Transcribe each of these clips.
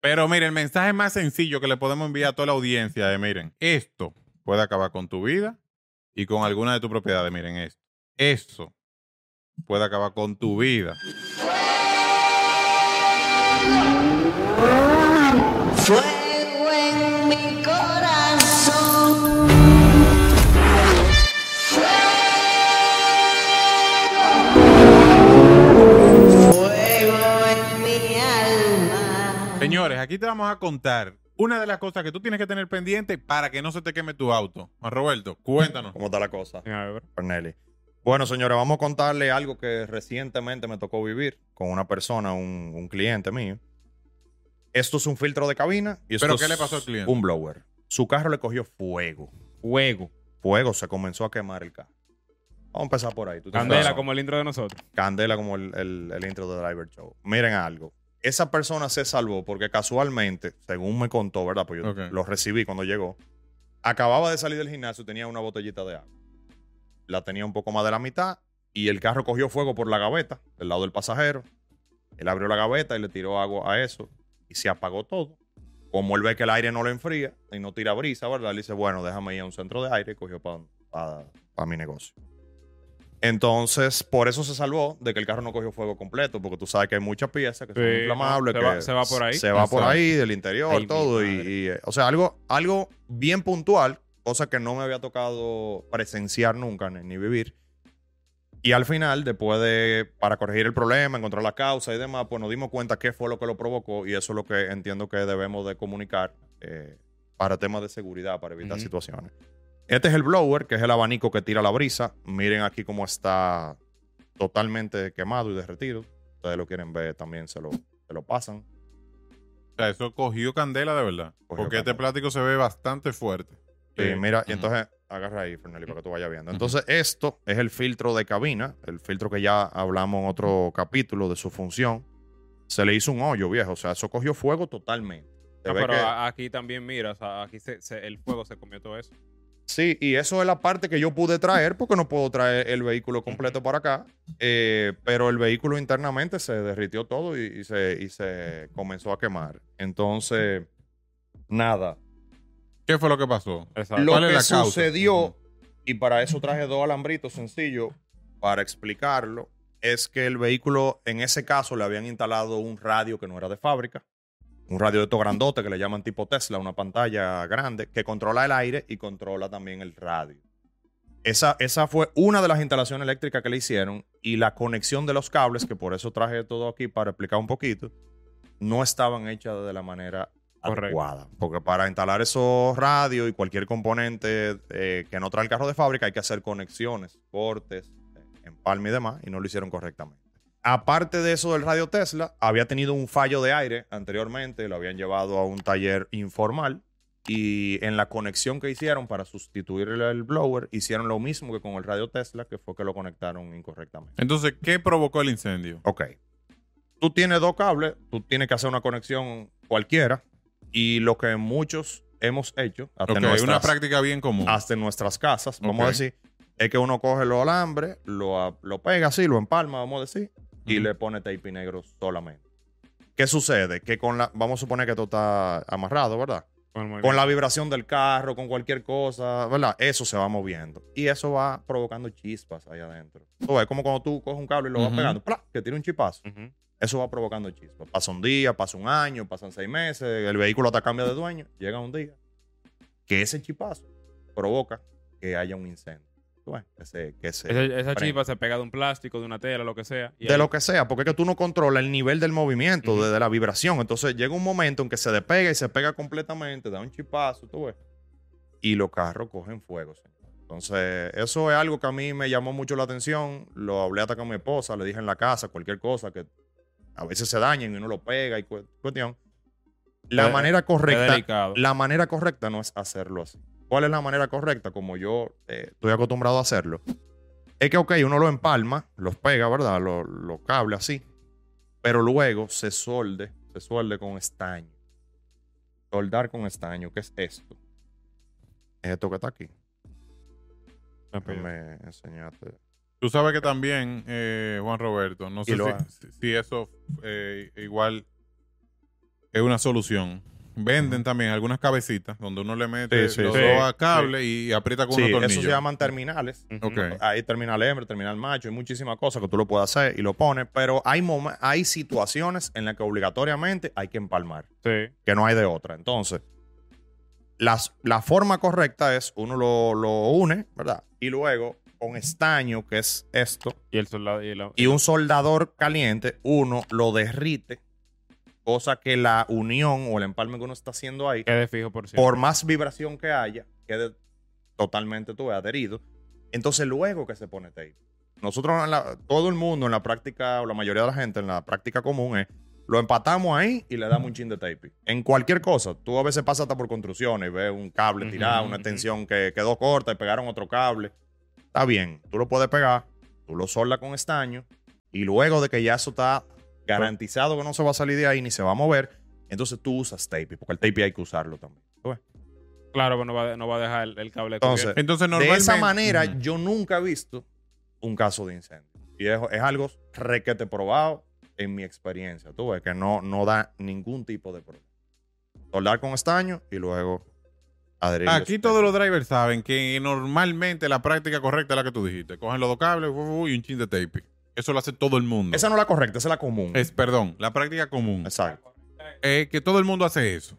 Pero miren, el mensaje más sencillo que le podemos enviar a toda la audiencia es, miren, esto puede acabar con tu vida y con alguna de tus propiedades. Miren esto. Eso puede acabar con tu vida. Señores, aquí te vamos a contar una de las cosas que tú tienes que tener pendiente para que no se te queme tu auto. Juan Roberto, cuéntanos. ¿Cómo está la cosa? A ver. Corneli. Bueno, señores, vamos a contarle algo que recientemente me tocó vivir con una persona, un, un cliente mío. Esto es un filtro de cabina y esto ¿Pero es qué le pasó al cliente? Un blower. Su carro le cogió fuego. Fuego. Fuego, se comenzó a quemar el carro. Vamos a empezar por ahí. tú Candela como el intro de nosotros. Candela como el, el- el intro de Driver Show. Miren algo. Esa persona se salvó porque casualmente, según me contó, ¿verdad? Pues yo lo recibí cuando llegó. Acababa de salir del gimnasio, tenía una botellita de agua. La tenía un poco más de la mitad y el carro cogió fuego por la gaveta, del lado del pasajero. Él abrió la gaveta y le tiró agua a eso y se apagó todo. Como él ve que el aire no le enfría y no tira brisa, ¿verdad? Le dice, bueno, déjame ir a un centro de aire y cogió para mi negocio. Entonces, por eso se salvó de que el carro no cogió fuego completo, porque tú sabes que hay muchas piezas que son Sí, inflamables. se que va- se va por ahí. Se va por ahí, del interior, Ay, todo. Y, eh, o sea, algo, algo bien puntual, cosa que no me había tocado presenciar nunca ni, ni vivir. Y al final, después de, para corregir el problema, encontrar la causa y demás, pues nos dimos cuenta qué fue lo que lo provocó y eso es lo que entiendo que debemos de comunicar eh, para temas de seguridad, para evitar situaciones. Este es el blower, que es el abanico que tira la brisa. Miren aquí cómo está totalmente quemado y derretido. Ustedes lo quieren ver, también se lo, se lo pasan. O sea, eso cogió candela de verdad. Cogió porque este plástico se ve bastante fuerte. Sí, Sí. mira, y entonces agarra ahí, Fernelli, para que tú vayas viendo. Entonces, esto es el filtro de cabina, el filtro que ya hablamos en otro capítulo de su función. Se le hizo un hoyo, viejo. O sea, eso cogió fuego totalmente. No, pero que- aquí también, mira, o sea, aquí se- se- el fuego se comió todo eso. Sí, y eso es la parte que yo pude traer porque no puedo traer el vehículo completo para acá. eh, pero el vehículo internamente se derritió todo y, y se, y se comenzó a quemar. Entonces, nada. ¿Qué fue lo que pasó? Exacto. Lo ¿Cuál es que la causa? sucedió, y para eso traje dos alambritos sencillos para explicarlo, es que el vehículo, en ese caso, le habían instalado un radio que no era de fábrica. Un radio de estos grandote que le llaman tipo Tesla, una pantalla grande que controla el aire y controla también el radio. Esa, esa fue una de las instalaciones eléctricas que le hicieron y la conexión de los cables, que por eso traje todo aquí para explicar un poquito, no estaban hechas de la manera Correcto. adecuada. Porque para instalar esos radios y cualquier componente eh, que no trae el carro de fábrica hay que hacer conexiones, cortes, eh, empalme y demás, y no lo hicieron correctamente. Aparte de eso del radio Tesla, había tenido un fallo de aire anteriormente, lo habían llevado a un taller informal y en la conexión que hicieron para sustituir el, blower, hicieron lo mismo que con el radio Tesla, que fue que lo conectaron incorrectamente. Entonces, ¿qué provocó el incendio? Ok. Tú tienes dos cables, tú tienes que hacer una conexión cualquiera y lo que muchos hemos hecho hasta, una práctica bien común. hasta en nuestras casas, vamos a decir, es que uno coge los alambres, lo pega así, lo empalma, vamos a decir, y le pone tape negro solamente. ¿Qué sucede? Que con la, vamos a suponer que esto está amarrado, ¿verdad? Con, Con la vibración del carro, con cualquier cosa, ¿verdad? Eso se va moviendo. Y eso va provocando chispas ahí adentro. Tú ves, como cuando tú coges un cable y lo vas pegando, ¡plá! que tiene un chipazo. Eso va provocando chispas. Pasa un día, pasa un año, pasan seis meses, el vehículo hasta cambia de dueño, llega un día que ese chipazo provoca que haya un incendio. Ves, que se- Esa, esa chispa se pega de un plástico, de una tela, lo que sea. y De ahí- lo que sea, porque es que tú no controlas el nivel del movimiento, Ujú. de, de la vibración. Entonces llega un momento en que se despega y se pega completamente, da un chipazo, tú ves. Y los carros cogen fuego. Entonces, eso es algo que a mí me llamó mucho la atención. Lo hablé hasta con mi esposa, le dije en la casa, cualquier cosa que a veces se dañen y uno lo pega y cu- cuestión. La Es- manera correcta, la manera correcta no es hacerlo así. ¿Cuál es la manera correcta? Como yo eh, estoy acostumbrado a hacerlo. Es que, ok, uno lo empalma, los pega, ¿verdad? Los, los cables así. Pero luego se solde, se suelde con estaño. Soldar con estaño, ¿qué es esto? Es esto que está aquí. Déjame enseñarte. Tú sabes que también, eh, Juan Roberto, no sé lo si eso eh, igual es una solución. Venden también algunas cabecitas donde uno le mete Sí, sí, los sí. dos a cable y aprieta con Sí, unos eso tornillos. se llaman terminales. Ok. Hay terminal hembra, terminal macho, hay muchísimas cosas que tú lo puedes hacer y lo pones, pero hay, hay situaciones en las que obligatoriamente hay que empalmar, Sí. que no hay de otra. Entonces, las- la forma correcta es uno lo, lo une, ¿verdad? Y luego con estaño, que es esto, Y el soldado. Y la- y un soldador caliente, uno lo derrite, cosa que la unión o el empalme que uno está haciendo ahí Quede fijo por por más vibración que haya, quede totalmente tú, adherido. Entonces, luego que se pone tape. Nosotros, en la- todo el mundo en la práctica, o la mayoría de la gente en la práctica común es, lo empatamos ahí y le damos un chin de tape. En cualquier cosa, tú a veces pasas hasta por construcciones y ves un cable tirado, una ujú. tensión que quedó corta y pegaron otro cable. Está bien, tú lo puedes pegar, tú lo soldas con estaño y luego de que ya eso está garantizado que no se va a salir de ahí ni se va a mover, entonces tú usas tape, porque el tape hay que usarlo también. Claro, pero no va, no va a dejar el, el cable Entonces, cubierto. Entonces, de normalmente... esa manera, yo nunca he visto un caso de incendio. Y es, es algo requete probado en mi experiencia. Tú ves que no, no da ningún tipo de problema. Soldar con estaño y luego adherir. Aquí todos los drivers saben que normalmente la práctica correcta es la que tú dijiste. Cogen los dos cables y un chin de tape. Eso lo hace todo el mundo. Esa no es la correcta, esa es la común. Es, perdón, la práctica común. Exacto. Es que todo el mundo hace eso.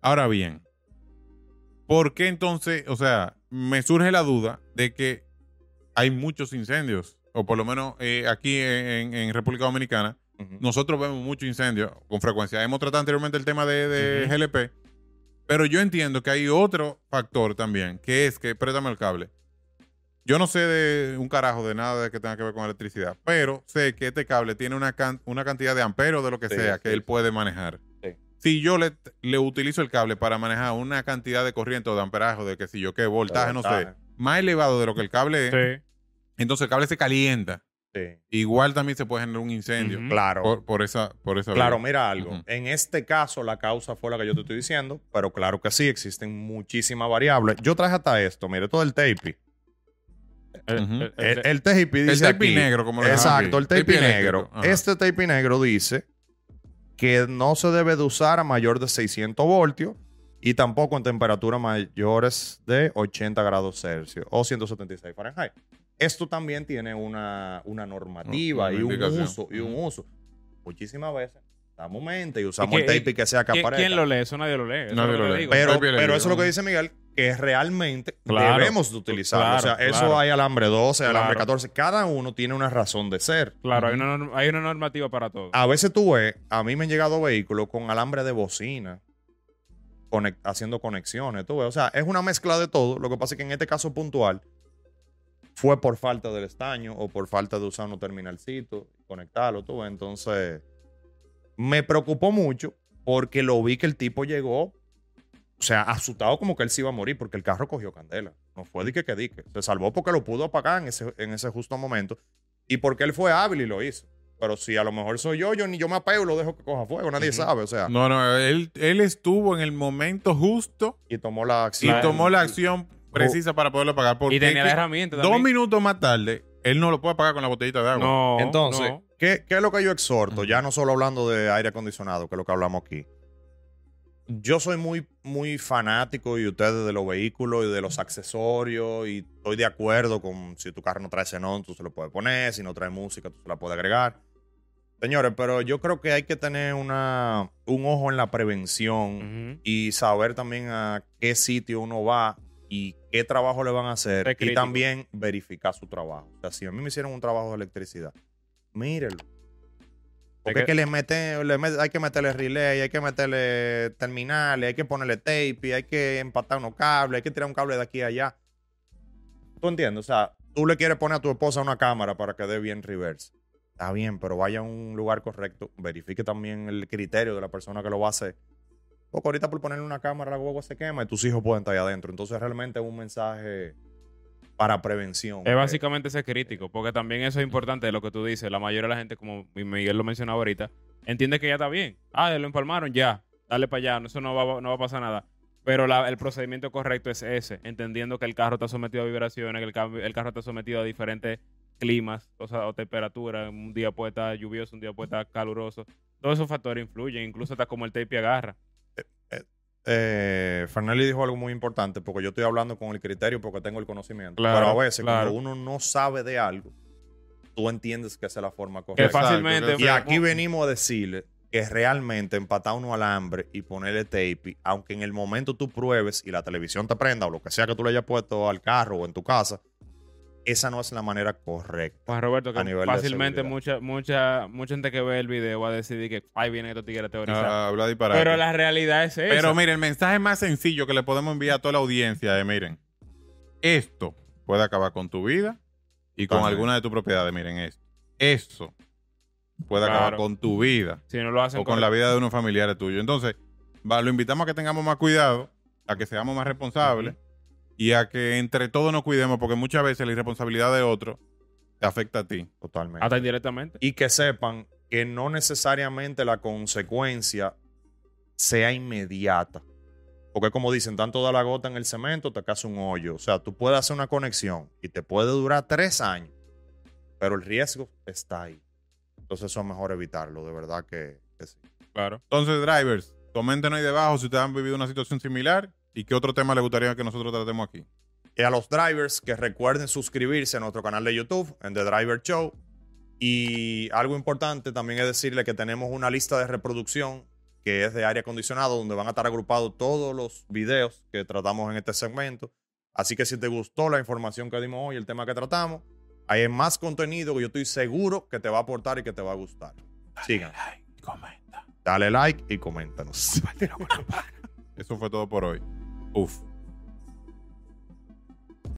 Ahora bien, ¿por qué entonces, o sea, me surge la duda de que hay muchos incendios, o por lo menos eh, aquí en, en República Dominicana, nosotros vemos muchos incendios con frecuencia. Hemos tratado anteriormente el tema de, de. GLP, pero yo entiendo que hay otro factor también, que es que, préstame el cable. Yo no sé de un carajo de nada de que tenga que ver con electricidad, pero sé que este cable tiene una, can- una cantidad de amperos de lo que Sí, sea que sí. él puede manejar. Sí. Si yo le, le utilizo el cable para manejar una cantidad de corriente o de amperaje o de que si yo qué voltaje, no sé, más elevado de lo que el cable es, Sí. entonces el cable se calienta. Sí. Igual también se puede generar un incendio. Claro. por, por esa, por esa Claro, vía. mira algo. En este caso, la causa fue la que yo te estoy diciendo, pero claro que sí, existen muchísimas variables. Yo traje hasta esto, mire, todo el tape. El- Ujú. el- El, el- el tape dice El tape aquí- negro, como lo Exacto, el tape, Tape negro. Ajá. Este tape negro dice que no se debe de usar a mayor de 600 voltios y tampoco en temperaturas mayores de 80 grados Celsius o 176 Fahrenheit. Esto también tiene una, una normativa Una y un uso y un uso. Muchísimas veces damos mente y usamos ¿Y el qué- tape que sea que ¿Quién, lo lee? Eso nadie lo lee. Eso Nadie lo lo que lee. digo. Pero, pero eso es lo que dice Miguel, que realmente Claro. debemos de utilizarlo. o sea, Claro, eso hay alambre 12, alambre Claro. 14. Cada uno tiene una razón de ser. Claro, hay, una, hay una normativa para todo. A veces tú ves, a mí me han llegado vehículos con alambre de bocina, haciendo conexiones, tú ves. O sea, es una mezcla de todo. Lo que pasa es que en este caso puntual fue por falta del estaño o por falta de usar un terminalcito, conectarlo, tú ves. Entonces, me preocupó mucho porque lo vi que el tipo llegó, o sea, asustado como que él se iba a morir porque el carro cogió candela. No fue dique que dique. Se salvó porque lo pudo apagar en ese, en ese justo momento y porque él fue hábil y lo hizo. Pero si a lo mejor soy yo, yo ni yo me apego y lo dejo que coja fuego. Nadie sabe, o sea. No, no, él, él estuvo en el momento justo Y tomó la y acción. tomó la acción precisa para poderlo pagar. Porque y tenía la herramienta dos minutos más tarde, él no lo puede pagar con la botellita de agua. No, Entonces, no. ¿qué, qué es lo que yo exhorto? Ya no solo hablando de aire acondicionado, que es lo que hablamos aquí. Yo soy muy, muy fanático y ustedes de los vehículos y de los accesorios y estoy de acuerdo con si tu carro no trae xenón, tú se lo puedes poner, si no trae música, tú se la puedes agregar. Señores, pero yo creo que hay que tener una, un ojo en la prevención y saber también a qué sitio uno va y qué trabajo le van a hacer y también verificar su trabajo. O sea, si a mí me hicieron un trabajo de electricidad, mírenlo. Porque Es que le mete, le met- hay que meterle relay, hay que meterle terminales, hay que ponerle tape, hay que empatar unos cables, hay que tirar un cable de aquí a allá. ¿Tú entiendes? O sea, tú le quieres poner a tu esposa una cámara para que dé bien reverse. Está bien, pero vaya a un lugar correcto. Verifique también el criterio de la persona que lo va a hacer. Porque ahorita por ponerle una cámara la huevo se quema y tus hijos pueden estar ahí adentro. Entonces realmente es un mensaje para prevención. Es básicamente ser crítico, porque también eso es importante lo que tú dices. La mayoría de la gente, como Miguel lo mencionaba ahorita, entiende que ya está bien. Ah, lo empalmaron, ya. Dale para allá, eso no va, no va a pasar nada. Pero el procedimiento correcto es ese, entendiendo que el carro está sometido a vibraciones, que el, el carro está sometido a diferentes climas o, sea, o temperaturas. Un día puede estar lluvioso, un día puede estar caluroso. Todos esos factores influyen, incluso hasta como el tape agarra. Eh, Fernelli dijo algo muy importante porque yo estoy hablando con el criterio porque tengo el conocimiento. Claro, Pero a veces claro. cuando uno no sabe de algo, tú entiendes que esa es la forma correcta. Fácilmente. Y aquí venimos a decirle que realmente empatar uno al hambre y ponerle tape, aunque en el momento tú pruebes y la televisión te prenda o lo que sea que tú le hayas puesto al carro o en tu casa, esa no es la manera correcta. Juan Roberto, que A nivel fácilmente mucha, mucha, mucha gente que ve el video va a decidir que ahí vienen estos tigres teorizar. Habla disparate. Pero la realidad es esa. Pero mire, el mensaje más sencillo que le podemos enviar a toda la audiencia es, miren, esto puede acabar con tu vida y con También. alguna de tus propiedades. Miren esto. Eso puede acabar con tu vida si no lo hacen o con la vida de unos familiares tuyos. Entonces, va, lo invitamos a que tengamos más cuidado, a que seamos más responsables y a que entre todos nos cuidemos, porque muchas veces la irresponsabilidad de otro te afecta a ti. Totalmente. Hasta indirectamente. y que sepan que no necesariamente la consecuencia sea inmediata. Porque como dicen, tanto da la gota en el cemento, te cae un hoyo. O sea, tú puedes hacer una conexión y te puede durar tres años, pero el riesgo está ahí. Entonces eso es mejor evitarlo, de verdad que, que sí. Claro. Entonces, drivers, coméntenos ahí debajo si ustedes han vivido una situación similar y qué otro tema les gustaría que nosotros tratemos aquí. Y a los drivers que recuerden suscribirse a nuestro canal de YouTube, en The Driver Show. Y algo importante también es decirle que tenemos una lista de reproducción que es de aire acondicionado, donde van a estar agrupados todos los videos que tratamos en este segmento. Así que si te gustó la información que dimos hoy, el tema que tratamos, hay más contenido que yo estoy seguro que te va a aportar y que te va a gustar. Sigan. comenta. Dale like y coméntanos. Eso fue todo por hoy. Oof.